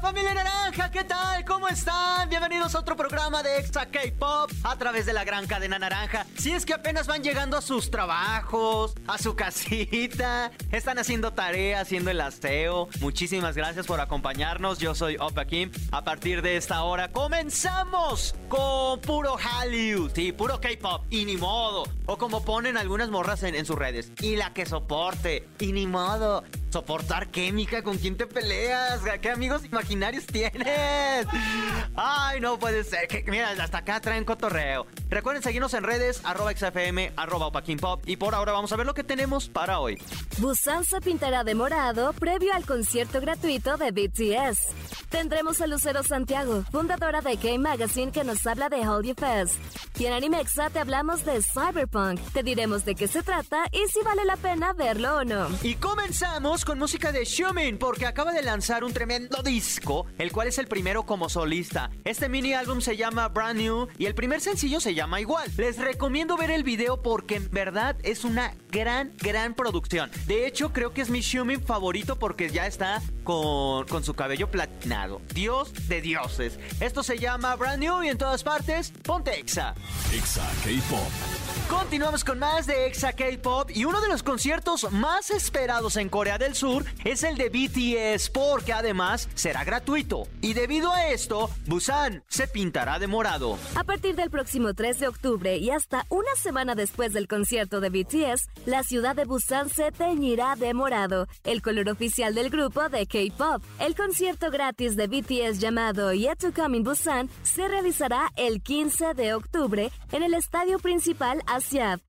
Familia naranja, ¿qué tal? ¿Cómo están? Bienvenidos a otro programa de Extra K-Pop a través de la gran cadena naranja. Si es que apenas van llegando a sus trabajos, a su casita, están haciendo tarea, haciendo el aseo. Muchísimas gracias por acompañarnos. Yo soy Opa Kim. A partir de esta hora comenzamos con puro Hallyu, sí, puro K-Pop y ni modo. O como ponen algunas morras en sus redes, y la que soporte, y ni modo. Soportar química, ¿con quién te peleas? ¿Qué amigos imaginarios tienes? Ay, no puede ser. Que, mira, hasta acá traen cotorreo. Recuerden seguirnos en redes, arroba XFM, arroba Pop. Y por ahora vamos a ver lo que tenemos para hoy. Busan se pintará de morado previo al concierto gratuito de BTS. Tendremos a Lucero Santiago, fundadora de K-Magazine, que nos habla de Holy Fest. Y en Animexa te hablamos de Cyberpunk. Te diremos de qué se trata y si vale la pena verlo o no. Y comenzamos con música de Xiumin, porque acaba de lanzar un tremendo disco, el cual es el primero como solista. Este mini álbum se llama Brand New y el primer sencillo se llama igual. Les recomiendo ver el video porque en verdad es una gran, gran producción. De hecho, creo que es mi Xiumin favorito porque ya está con, con su cabello platinado. Dios de dioses. Esto se llama Brand New y en todas partes, ponte Exa. Exa K-Pop. Continuamos con más de Exa K-Pop y uno de los conciertos más esperados en Corea del Sur es el de BTS porque además será gratuito. Y debido a esto, Busan se pintará de morado. A partir del próximo 3 de octubre y hasta una semana después del concierto de BTS, la ciudad de Busan se teñirá de morado, el color oficial del grupo de K-Pop. El concierto gratis de BTS llamado Yet to Come in Busan se realizará el 15 de octubre en el estadio principal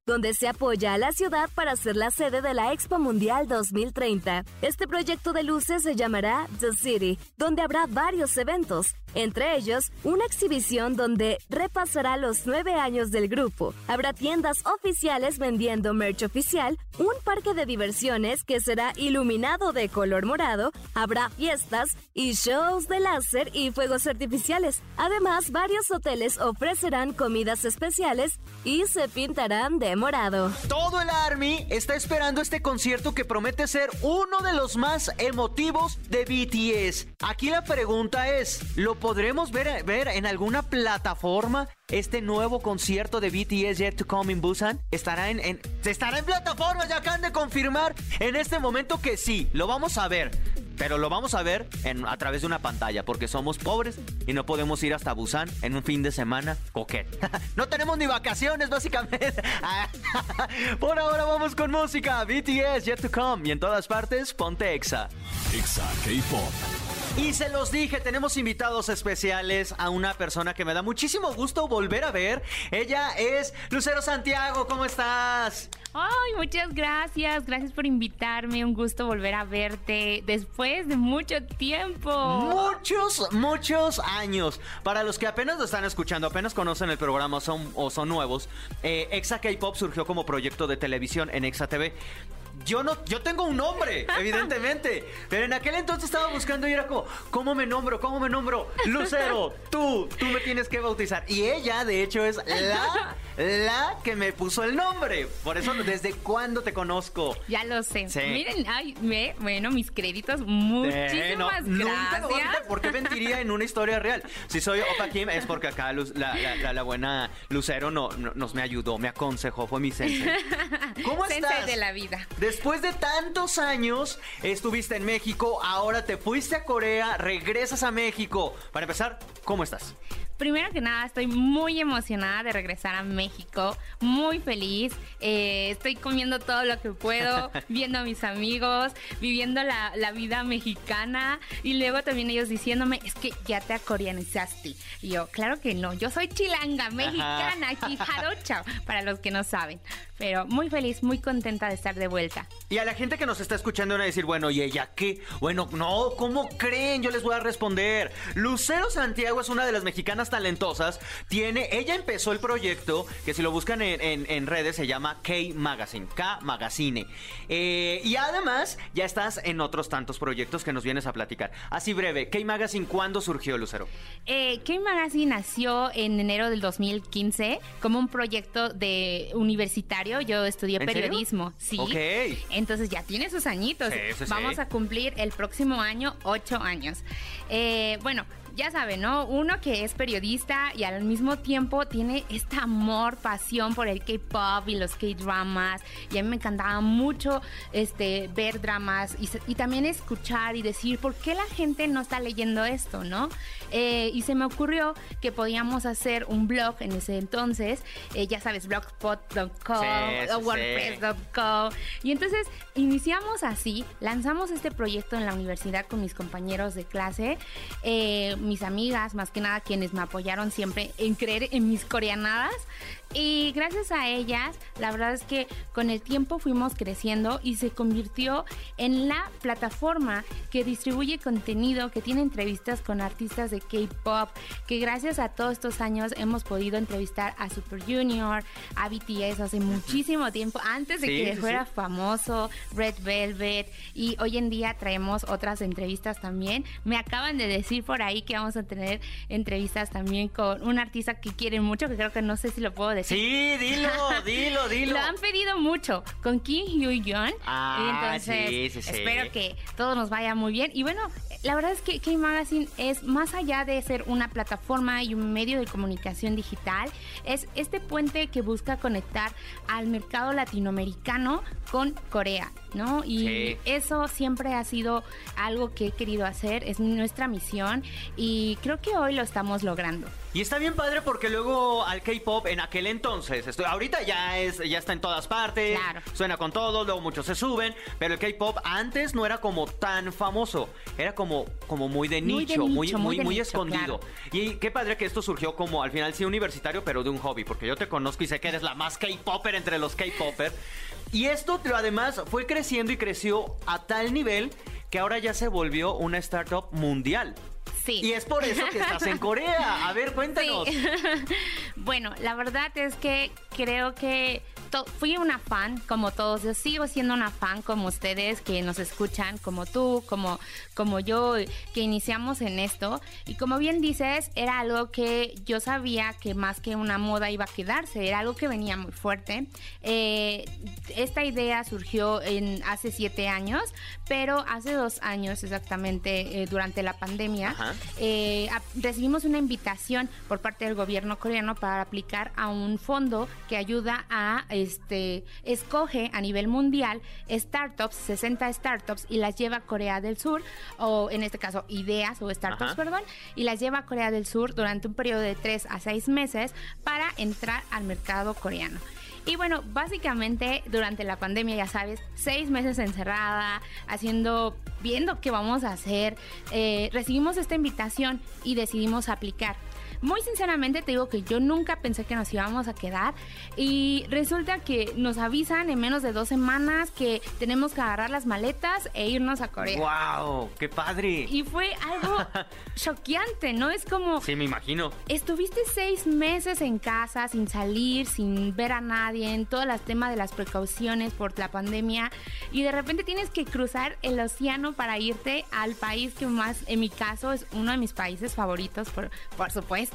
Donde se apoya a la ciudad para ser la sede de la Expo Mundial 2030. Este proyecto de luces se llamará The City, donde habrá varios eventos, entre ellos una exhibición donde repasará los nueve años del grupo. Habrá tiendas oficiales vendiendo merch oficial, un parque de diversiones que será iluminado de color morado, habrá fiestas y shows de láser y fuegos artificiales. Además, varios hoteles ofrecerán comidas especiales y se pintarán. Todo el Army está esperando este concierto que promete ser uno de los más emotivos de BTS. Aquí la pregunta es, ¿lo podremos ver, ver en alguna plataforma? Este nuevo concierto de BTS Yet to Come in Busan estará en, en estará en plataformas, ya acaban de confirmar en este momento que sí, lo vamos a ver. Pero lo vamos a ver en, a través de una pantalla porque somos pobres y no podemos ir hasta Busan en un fin de semana coquet. no tenemos ni vacaciones, básicamente. Por ahora vamos con música. BTS, Yet to Come. Y en todas partes, ponte Exa. Exa K-Pop. Y se los dije, tenemos invitados especiales a una persona que me da muchísimo gusto volver a ver. Ella es Lucero Santiago, ¿cómo estás? Ay, muchas gracias, gracias por invitarme, un gusto volver a verte después de mucho tiempo. Muchos, muchos años. Para los que apenas lo están escuchando, apenas conocen el programa son, o son nuevos, eh, Exa K-Pop surgió como proyecto de televisión en Exa TV yo no, yo tengo un nombre, evidentemente. Pero en aquel entonces estaba buscando y era como, ¿cómo me nombro? ¿Cómo me nombro? Lucero, tú, tú me tienes que bautizar. Y ella, de hecho, es la, la que me puso el nombre. Por eso, ¿desde cuándo te conozco? Ya lo sé. Miren, ay, me, bueno, mis créditos, muchísimas gracias. ¿Por qué mentiría en una historia real? Si soy Opa Kim es porque acá la, la, buena Lucero no, nos me ayudó, me aconsejó, fue mi sensei. ¿Cómo estás? de la vida. Después de tantos años, estuviste en México, ahora te fuiste a Corea, regresas a México. Para empezar, ¿cómo estás? Primero que nada, estoy muy emocionada de regresar a México, muy feliz. Eh, estoy comiendo todo lo que puedo, viendo a mis amigos, viviendo la, vida mexicana y luego también ellos diciéndome, es que ya te acoreanizaste. Y yo, claro que no, yo soy chilanga, mexicana, jarocha, para los que no saben. Pero muy feliz, muy contenta de estar de vuelta. Y a la gente que nos está escuchando van a decir, bueno, ¿y ella qué? Bueno, no, ¿cómo creen? Yo les voy a responder. Lucero Santiago es una de las mexicanas talentosas. Tiene, ella empezó el proyecto, que si lo buscan en, redes se llama K Magazine, K Magazine. Eh, y además ya estás en otros tantos proyectos que nos vienes a platicar. Así breve, K Magazine, ¿cuándo surgió, Lucero? Eh, K Magazine nació en enero del 2015 como un proyecto de universitario. Yo estudié periodismo. Sí. Ok. Entonces ya tiene sus añitos. Vamos a cumplir el próximo año ocho años. Eh, bueno, ya saben, ¿no? Uno que es periodista y al mismo tiempo tiene este amor, pasión por el K-pop y los K-dramas. Y a mí me encantaba mucho este, ver dramas y, también escuchar y decir por qué la gente no está leyendo esto, ¿no? Eh, y se me ocurrió que podíamos hacer un blog en ese entonces, eh, ya sabes, blogspot.com o wordpress.com. Y entonces iniciamos así, lanzamos este proyecto en la universidad con mis compañeros de clase. Eh, mis amigas, más que nada quienes me apoyaron siempre en creer en mis coreanadas. Y gracias a ellas, la verdad es que con el tiempo fuimos creciendo y se convirtió en la plataforma que distribuye contenido, que tiene entrevistas con artistas de K-pop, que gracias a todos estos años hemos podido entrevistar a Super Junior, a BTS hace muchísimo tiempo, antes de que fuera famoso, Red Velvet, y hoy en día traemos otras entrevistas también. Me acaban de decir por ahí que vamos a tener entrevistas también con un artista que quieren mucho, que creo que no sé si lo puedo decir Sí, dilo, dilo, dilo. Lo han pedido mucho con Kim Hyo-yeon. Ah, entonces, sí, sí, espero que todo nos vaya muy bien. Y bueno, la verdad es que K-Magazine es más allá de ser una plataforma y un medio de comunicación digital, es este puente que busca conectar al mercado latinoamericano con Corea, ¿no? Y eso siempre ha sido algo que he querido hacer, es nuestra misión y creo que hoy lo estamos logrando. Y está bien padre porque luego al K-pop en aquel entonces, estoy, ahorita ya es ya está en todas partes, suena con todo, luego muchos se suben, pero el K-pop antes no era como tan famoso, era como como muy de nicho, muy muy muy, escondido. Y qué padre que esto surgió como al final sí universitario, pero de un hobby, porque yo te conozco y sé que eres la más K-popper entre los K-popper. Y esto además fue creciendo y creció a tal nivel que ahora ya se volvió una startup mundial. Sí. Y es por eso que estás en Corea. A ver, cuéntanos. bueno, la verdad es que creo que fui una fan como todos. Yo sigo siendo una fan como ustedes que nos escuchan, como tú, como, como yo, que iniciamos en esto. Y como bien dices, era algo que yo sabía que más que una moda iba a quedarse, era algo que venía muy fuerte. Eh, esta idea surgió en hace siete años, pero hace dos años exactamente, eh, durante la pandemia, eh, recibimos una invitación por parte del gobierno coreano para aplicar a un fondo que ayuda a este, escoge a nivel mundial startups, 60 startups, y las lleva a Corea del Sur, o en este caso ideas o startups, perdón, y las lleva a Corea del Sur durante un periodo de 3 a 6 meses para entrar al mercado coreano. Y bueno, básicamente durante la pandemia, ya sabes, seis meses encerrada, haciendo, viendo qué vamos a hacer, eh, recibimos esta invitación y decidimos aplicar. Muy sinceramente te digo que yo nunca pensé que nos íbamos a quedar y resulta que nos avisan en menos de dos semanas que tenemos que agarrar las maletas e irnos a Corea. ¡Wow! ¡Qué padre! Y fue algo choqueante, ¿no? Es como... Sí, me imagino. Estuviste seis meses en casa sin salir, sin ver a nadie, en todos los temas de las precauciones por la pandemia y de repente tienes que cruzar el océano para irte al país que más, en mi caso, es uno de mis países favoritos, por, por supuesto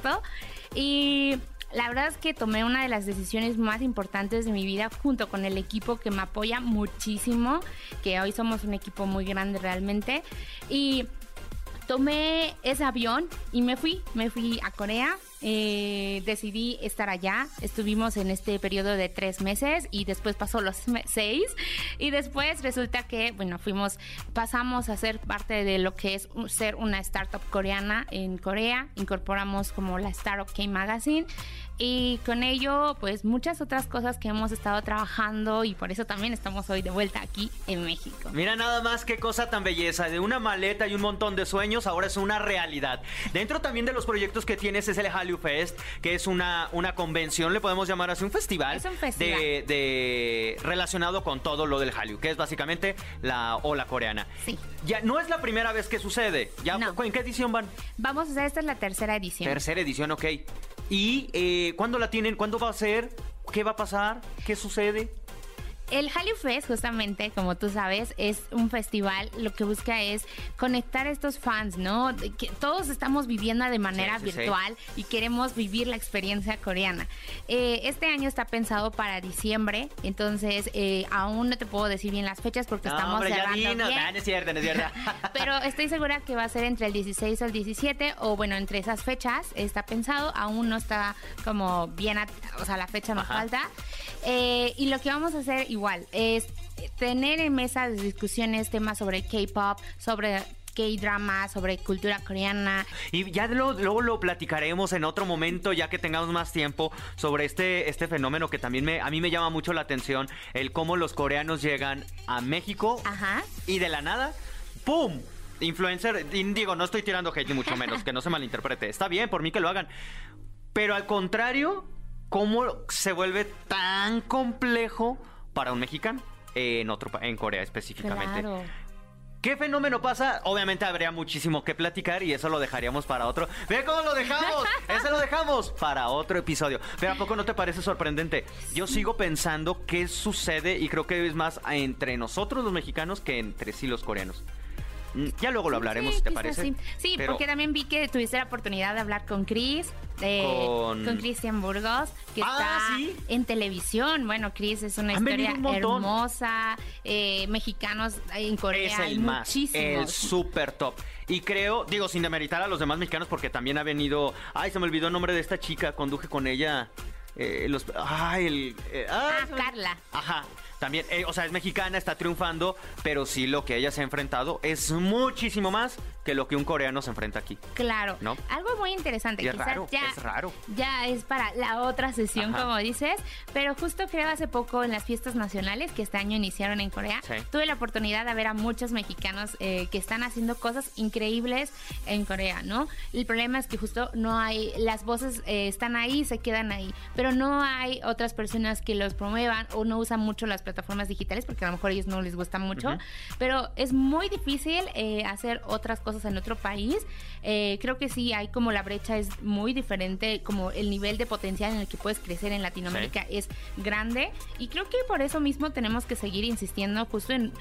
y la verdad es que tomé una de las decisiones más importantes de mi vida junto con el equipo que me apoya muchísimo, que hoy somos un equipo muy grande realmente. Y tomé ese avión y me fui, me fui a Corea. Eh, decidí estar allá. Estuvimos en este periodo de tres meses y después pasó los seis. Y después resulta que, bueno, fuimos, pasamos a ser parte de lo que es ser una startup coreana en Corea. Incorporamos como la Startup K Magazine y con ello pues muchas otras cosas que hemos estado trabajando y por eso también estamos hoy de vuelta aquí en México. Mira nada más qué cosa tan belleza, de una maleta y un montón de sueños ahora es una realidad. Dentro también de los proyectos que tienes es el Hallyu Fest, que es una, una convención, le podemos llamar así, un festival, Es un festival. De, de- relacionado con todo lo del Hallyu, que es básicamente la ola coreana. Sí. Ya no es la primera vez que sucede. Ya, No. ¿En qué edición van? Vamos a hacer, esta es la tercera edición. Tercera edición, ok. ¿Y eh, cuándo la tienen? ¿Cuándo va a ser? ¿Qué va a pasar? ¿Qué sucede? El Hallyu Fest, justamente, como tú sabes, es un festival, lo que busca es conectar a estos fans, ¿no? Que todos estamos viviendo de manera Sí, sí, sí. virtual y queremos vivir la experiencia coreana. Eh, este año está pensado para diciembre, entonces eh, aún no te puedo decir bien las fechas porque No, estamos hombre, cerrando bien. Ah, no es cierto, no es cierto. Pero estoy segura que va a ser entre el 16 o el 17, o bueno, entre esas fechas está pensado, aún no está como bien, o sea, la fecha nos falta. Eh, y lo que vamos a hacer igual es tener en mesa de discusiones temas sobre K-pop, sobre K-drama, sobre cultura coreana. Y ya lo- luego lo platicaremos en otro momento, ya que tengamos más tiempo, sobre este, este fenómeno que también me, a mí me llama mucho la atención, el cómo los coreanos llegan a México Ajá. y de la nada, ¡pum! Influencer, y digo, no estoy tirando hate ni mucho menos, que no se malinterprete. Está bien, por mí que lo hagan. Pero al contrario, ¿cómo se vuelve tan complejo para un mexicano? En otro en Corea específicamente. Claro. ¿Qué fenómeno pasa? Obviamente habría muchísimo que platicar y eso lo dejaríamos para otro. ¡Ve cómo lo dejamos! ¡Ese lo dejamos para otro episodio! Pero ¿a poco no te parece sorprendente? Yo sigo pensando qué sucede y creo que es más entre nosotros los mexicanos que entre sí los coreanos. Mm, Ya luego lo hablaremos, Sí, si te parece. Sí, Sí, Pero- porque también vi que tuviste la oportunidad de hablar con Chris, eh, Con- con Cristian Burgos, que Ah, está ¿sí? en televisión. Bueno, Chris es una Han historia un hermosa. eh, mexicanos en Corea Es hay el más, el muchísimos. super top. Y creo, digo, sin demeritar a los demás mexicanos, porque también ha venido. Ay, se me olvidó el nombre de esta chica, conduje con ella. eh, los, ay, el. eh, Ah, me- Carla. Ajá. También, eh, o sea, es mexicana, está triunfando, pero sí lo que ella se ha enfrentado es muchísimo más que lo que un coreano se enfrenta aquí. Claro. ¿No? Algo muy interesante. Y es Quizás raro, ya, es raro. ya es para la otra sesión, Ajá. como dices. Pero justo creo hace poco en las fiestas nacionales que este año iniciaron en Corea, Sí. tuve la oportunidad de ver a muchos mexicanos eh, que están haciendo cosas increíbles en Corea, ¿no? El problema es que justo no hay, las voces eh, están ahí, se quedan ahí, pero no hay otras personas que los promuevan o no usan mucho las plataformas digitales porque a lo mejor a ellos no les gusta mucho. Pero es muy difícil eh, hacer otras cosas en otro país. Eh, creo que sí, hay como la brecha es muy diferente, como el nivel de potencial en el que puedes crecer en Latinoamérica es grande. Y creo que por eso mismo tenemos que seguir insistiendo justo en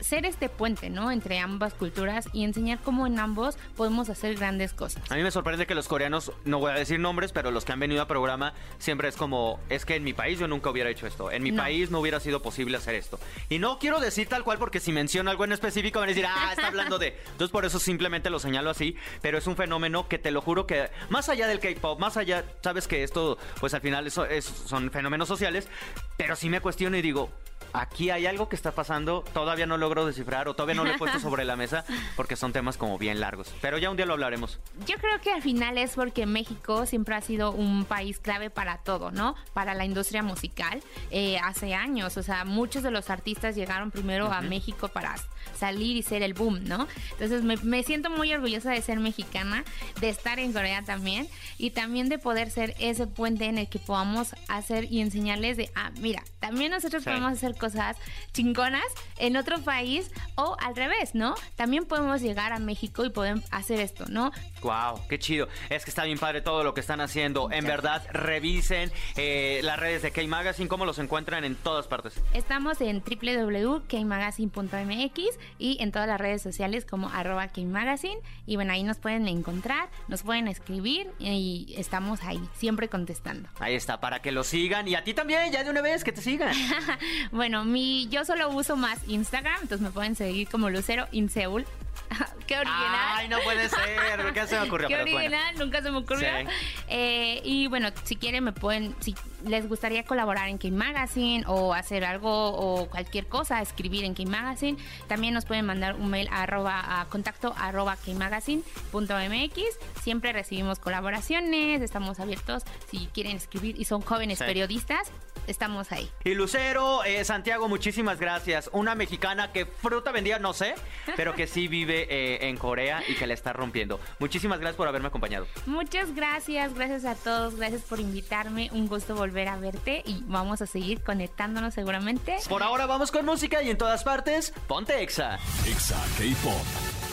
ser este puente, ¿no? Entre ambas culturas y enseñar cómo en ambos podemos hacer grandes cosas. A mí me sorprende que los coreanos, no voy a decir nombres, pero los que han venido al programa siempre es como, es que en mi país yo nunca hubiera hecho esto, en mi No. país no hubiera sido posible hacer esto. Y no quiero decir tal cual porque si menciono algo en específico van a decir, ah, está hablando de... Entonces por eso simplemente lo señalo así, pero es un fenómeno que te lo juro que más allá del K-Pop, más allá, sabes que esto, pues al final eso es- son fenómenos sociales, pero sí me cuestiono y digo... Aquí hay algo que está pasando, todavía no logro descifrar o todavía no lo he puesto sobre la mesa porque son temas como bien largos. Pero ya un día lo hablaremos. Yo creo que al final es porque México siempre ha sido un país clave para todo, ¿no? Para la industria musical. Eh, hace años, o sea, muchos de los artistas llegaron primero a México para salir y ser el boom, ¿no? Entonces me, me siento muy orgullosa de ser mexicana, de estar en Corea también y también de poder ser ese puente en el que podamos hacer y enseñarles de, ah, mira, también nosotros Sí. podemos hacer cosas chingonas en otro país o al revés, ¿no? También podemos llegar a México y podemos hacer esto, ¿no? Wow, qué chido. Es que está bien padre todo lo que están haciendo. En verdad, revisen eh, las redes de K-Magazine, cómo los encuentran en todas partes. Estamos en www.kmagazine.mx y en todas las redes sociales como arroba kmagazine. Y bueno, ahí nos pueden encontrar, nos pueden escribir y estamos ahí, siempre contestando. Ahí está, para que lo sigan. Y a ti también, ya de una vez, que te sigan. bueno, mi, yo solo uso más Instagram, entonces me pueden seguir como Lucero Inseul. Qué original. Ay, no puede ser. ¿Qué se me ocurrió? Qué Pero bueno. original, nunca se me ocurrió. Sí. Eh, y bueno, si quieren me pueden, si les gustaría colaborar en K Magazine o hacer algo o cualquier cosa, escribir en K Magazine, también nos pueden mandar un mail a, arroba, a contacto arroba kmagazine.mx. Siempre recibimos colaboraciones, estamos abiertos si quieren escribir y son jóvenes Sí. periodistas, estamos ahí. Y Lucero, eh, Santiago, muchísimas gracias. Una mexicana que fruta vendía, no sé, pero que sí vive eh, en Corea y que la está rompiendo. Muchísimas gracias por haberme acompañado. Muchas gracias, gracias a todos, gracias por invitarme. Un gusto volver a verte y vamos a seguir conectándonos seguramente. Por ahora vamos con música y en todas partes, ponte Exa. Exa K-Pop.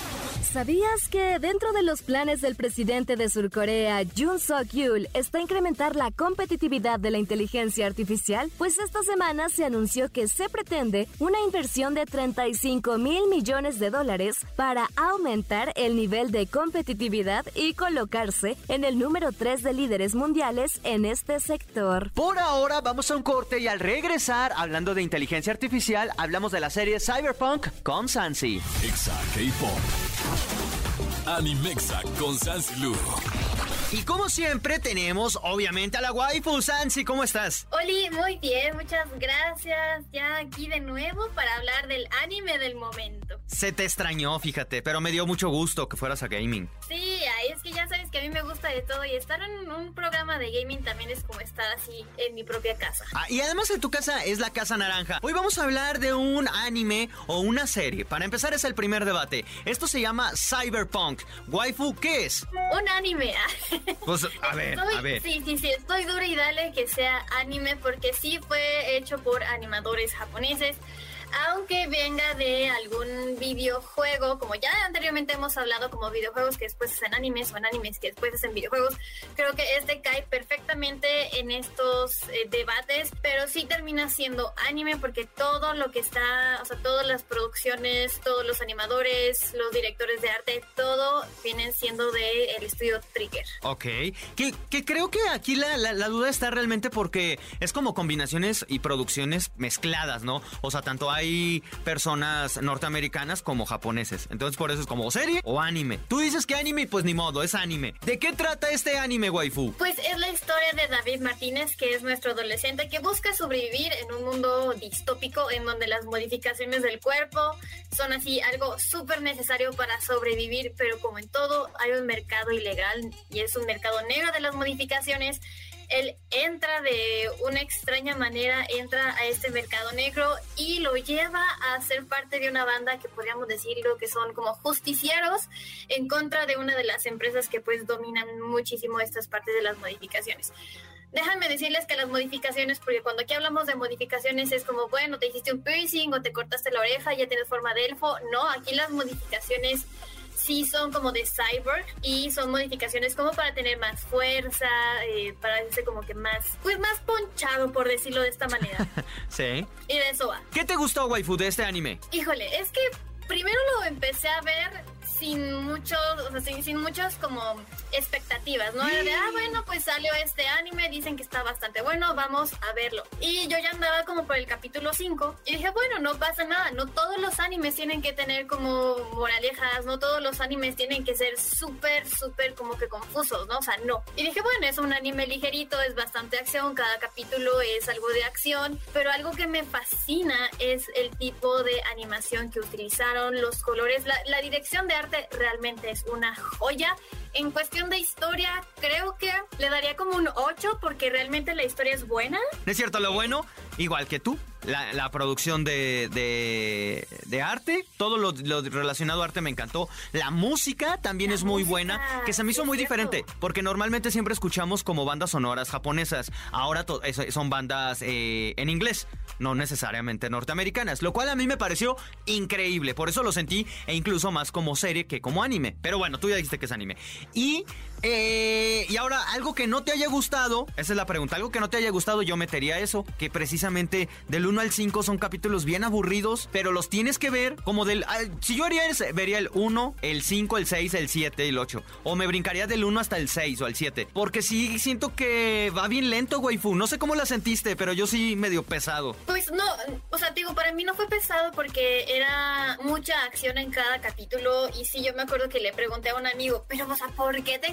¿Sabías que dentro de los planes del presidente de Surcorea, Yoon Suk-yeol, está incrementar la competitividad de la inteligencia artificial? Pues esta semana se anunció que se pretende una inversión de 35 mil millones de dólares para aumentar el nivel de competitividad y colocarse en el número 3 de líderes mundiales en este sector. Por ahora vamos a un corte y al regresar, hablando de inteligencia artificial, hablamos de la serie Cyberpunk con Sansi. Exa K-Pop. Animexa con Sansilu. Y como siempre tenemos obviamente a la waifu Sansi, ¿cómo estás? Oli, muy bien, muchas gracias. Ya aquí de nuevo para hablar del anime del momento. Se te extrañó, fíjate, pero me dio mucho gusto que fueras a gaming. Sí, es que ya sabes que a mí me gusta de todo y estar en un programa de gaming también es como estar así en mi propia casa. Ah, y además en tu casa es la Casa Naranja. Hoy vamos a hablar de un anime o una serie. Para empezar es el primer debate. Esto se llama Cyberpunk. Waifu, ¿qué es? Un anime. Pues a ver, a ver. Sí, sí, sí, estoy dura y dale que sea anime porque sí fue hecho por animadores japoneses aunque venga de algún videojuego, como ya anteriormente hemos hablado, como videojuegos que después hacen animes o animes que después hacen videojuegos, creo que este cae perfectamente en estos eh, debates, pero sí termina siendo anime porque todo lo que está, o sea, todas las producciones, todos los animadores, los directores de arte, todo vienen siendo del el estudio Trigger. Ok, que, que creo que aquí la, la, duda está realmente porque es como combinaciones y producciones mezcladas, ¿no? O sea, tanto hay personas norteamericanas como japoneses. Entonces por eso es como serie o anime. Tú dices que anime, pues ni modo, es anime. ¿De qué trata este anime, waifu? Pues es la historia de David Martínez, que es nuestro adolescente que busca sobrevivir en un mundo distópico en donde las modificaciones del cuerpo son así algo súper necesario para sobrevivir, pero como en todo hay un mercado ilegal y es un mercado negro de las modificaciones él entra de una extraña manera, entra a este mercado negro y lo lleva a ser parte de una banda que podríamos decirlo que son como justicieros en contra de una de las empresas que pues dominan muchísimo estas partes de las modificaciones. Déjame decirles que las modificaciones, porque cuando aquí hablamos de modificaciones es como, bueno, te hiciste un piercing o te cortaste la oreja, ya tienes forma de elfo. No, aquí las modificaciones sí son como de cyborg y son modificaciones como para tener más fuerza, eh, para verse como que más, pues más ponchado, por decirlo de esta manera. sí. Y de eso va. ¿Qué te gustó, waifu, de este anime? Híjole, es que primero lo empecé a ver sin muchos, o sea, sin, sin muchas como expectativas, ¿no? Era de, ah, bueno, pues salió este anime, dicen que está bastante bueno, vamos a verlo. Y yo ya andaba como por el capítulo 5 y dije, bueno, no pasa nada, no todos los animes tienen que tener como moralejas, no todos los animes tienen que ser súper, súper como que confusos, ¿no? O sea, no. Y dije, bueno, es un anime ligerito, es bastante acción, cada capítulo es algo de acción, pero algo que me fascina es el tipo de animación que utilizaron, los colores, la, la dirección de arte realmente es una joya. En cuestión de historia, creo que le daría como un 8 porque realmente la historia es buena. ¿Es cierto lo bueno? Igual que tú. La, producción de, de, arte, todo lo, relacionado a arte me encantó. La música también es muy buena, que se me hizo muy diferente, porque normalmente siempre escuchamos como bandas sonoras japonesas, ahora son bandas eh, en inglés, no necesariamente norteamericanas, lo cual a mí me pareció increíble, por eso lo sentí e incluso más como serie que como anime. Pero bueno, tú ya dijiste que es anime. Y, eh, y ahora, algo que no te haya gustado, esa es la pregunta, algo que no te haya gustado, yo metería eso, que precisamente del 1 al 5 son capítulos bien aburridos, pero los tienes que ver como del... Si yo haría ese, vería el 1, el 5, el 6, el 7 y el 8. O me brincaría del 1 hasta el 6 o el 7. Porque sí siento que va bien lento, waifu. No sé cómo la sentiste, pero yo sí medio pesado. Pues no, o sea, digo, para mí no fue pesado porque era mucha acción en cada capítulo. Y sí, yo me acuerdo que le pregunté a un amigo, pero, o sea, ¿por qué te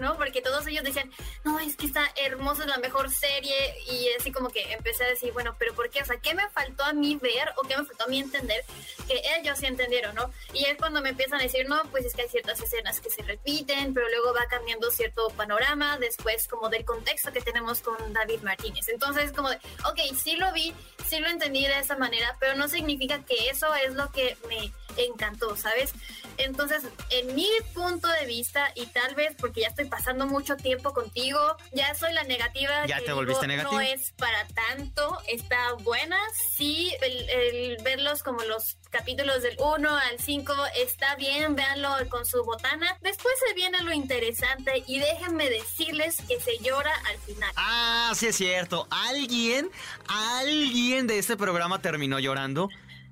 no? Porque todos ellos decían, no, es que está hermoso, es la mejor serie. Y así como que empecé a decir, bueno, pero ¿por qué? O sea, ¿qué me faltó a mí ver o qué me faltó a mí entender que ellos sí entendieron, ¿no? Y es cuando me empiezan a decir, no, pues es que hay ciertas escenas que se repiten, pero luego va cambiando cierto panorama después como del contexto que tenemos con David Martínez. Entonces como de, ok, sí lo vi, sí lo entendí de esa manera, pero no significa que eso es lo que me encantó, ¿sabes? Entonces, en mi punto de vista, y tal vez porque ya estoy pasando mucho tiempo contigo, ya soy la negativa. Ya que te volviste digo, negativa. No es para tanto, está buena. Sí, el, el verlos como los capítulos del 1 al 5 está bien, véanlo con su botana. Después se viene lo interesante y déjenme decirles que se llora al final. Ah, sí es cierto. Alguien, alguien de este programa terminó llorando.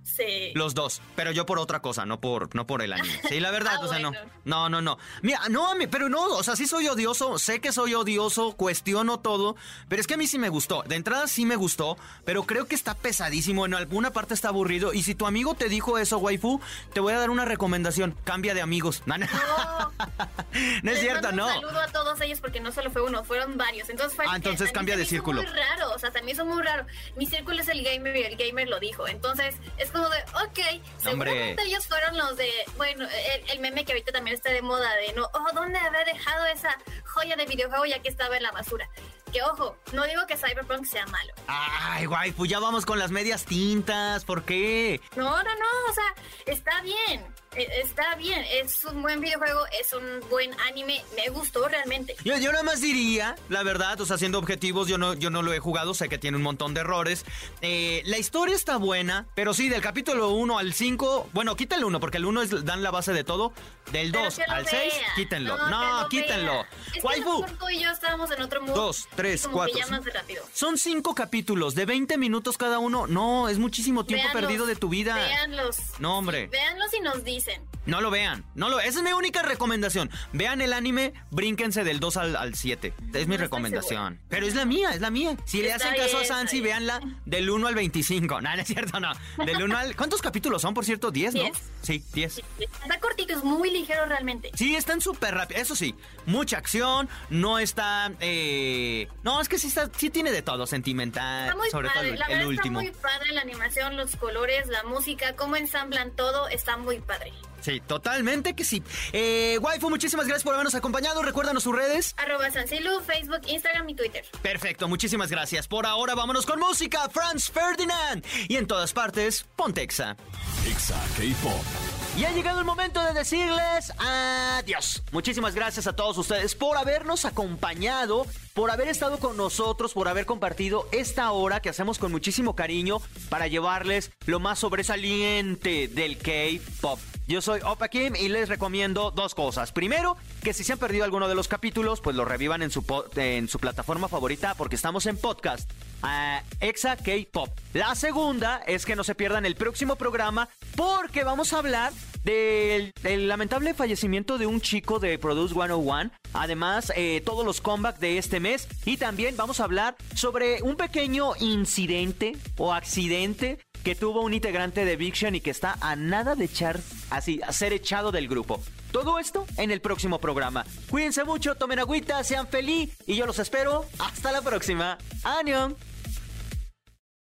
Sí. Los dos, pero yo por otra cosa, no por, no por el anime. Sí, la verdad, Ah, o sea, bueno. no. No, no, no. Mira, no, a mí, pero no, o sea, sí soy odioso, sé que soy odioso, cuestiono todo, pero es que a mí sí me gustó. De entrada sí me gustó, pero creo que está pesadísimo, en alguna parte está aburrido. Y si tu amigo te dijo eso, waifu, te voy a dar una recomendación, cambia de amigos. No, no, No, es cierto, no. Un saludo a todos ellos porque no solo fue uno, fueron varios. Entonces fue Ah, entonces cambia de círculo. Muy raro, o sea, también hizo muy raro. Mi círculo es el gamer y el gamer lo dijo. Entonces es como de, ok, seguramente ellos fueron los de, bueno, el, el meme que ahorita también está de moda de, no, oh, ¿dónde habré dejado esa joya de videojuego ya que estaba en la basura? Que ojo, no digo que Cyberpunk sea malo. Ay, waifu, ya vamos con las medias tintas, ¿por qué? No, no, no, o sea, está bien. e- Está bien, es un buen videojuego, es un buen anime, me gustó realmente. Yo, yo nada más diría, la verdad, o sea, siendo objetivos, yo no, yo no lo he jugado, sé que tiene un montón de errores. Eh, la historia está buena, pero sí, del capítulo 1 al 5, bueno, quita el 1, porque el 1 es, dan la base de todo. Del Pero 2 que lo al 6, vea. quítenlo. No, lo quítenlo. Es que Waifu, y yo estábamos en otro. Dos, tres, como cuatro, Que ya cinco. más rápido. son 5 capítulos de 20 minutos cada uno. No, es muchísimo tiempo Véanlos, perdido de tu vida. Véanlos. No, hombre. Véanlos y nos dicen. No lo vean, no lo Esa es mi única recomendación. Vean el anime, brínquense del 2 al, al 7. Es mi recomendación. Pero es la mía, es la mía. Si le Está hacen caso a bien, Sansi, está bien. véanla del 1 al 25. No, no es cierto, no. Del 1 al... ¿Cuántos capítulos son, por cierto? ¿10, no? Sí, 10. Está cortito, es muy ligero realmente. Sí, están súper rápidos. Eso sí, mucha acción. No está. Eh... No, es que sí, está, sí tiene de todo, sentimental. Está muy sobre padre, todo el, la el verdad último. está muy padre la animación, los colores, la música, cómo ensamblan todo, está muy padre. Sí, totalmente que sí. Eh, Waifu, muchísimas gracias por habernos acompañado. Recuérdanos sus redes. Arroba Sancilu, Facebook, Instagram y Twitter. Perfecto, muchísimas gracias. Por ahora vámonos con música, Franz Ferdinand. Y en todas partes, Pontexa. Exa K-Pop. Y ha llegado el momento de decirles adiós. Muchísimas gracias a todos ustedes por habernos acompañado, por haber estado con nosotros, por haber compartido esta hora que hacemos con muchísimo cariño para llevarles lo más sobresaliente del K-Pop. Yo soy Opa Kim y les recomiendo dos cosas. Primero, que si se han perdido alguno de los capítulos, pues lo revivan en su, en su plataforma favorita porque estamos en podcast. Ah, Exa K-Pop. La segunda es que no se pierdan el próximo programa porque vamos a hablar del, lamentable fallecimiento de un chico de Produce 101. Además, eh, todos los comebacks de este mes. Y también vamos a hablar sobre un pequeño incidente o accidente que tuvo un integrante de Sean y que está a nada de echar, así, a ser echado del grupo. Todo esto en el próximo programa. Cuídense mucho, tomen agüita, sean feliz y yo los espero. Hasta la próxima. ¡Año!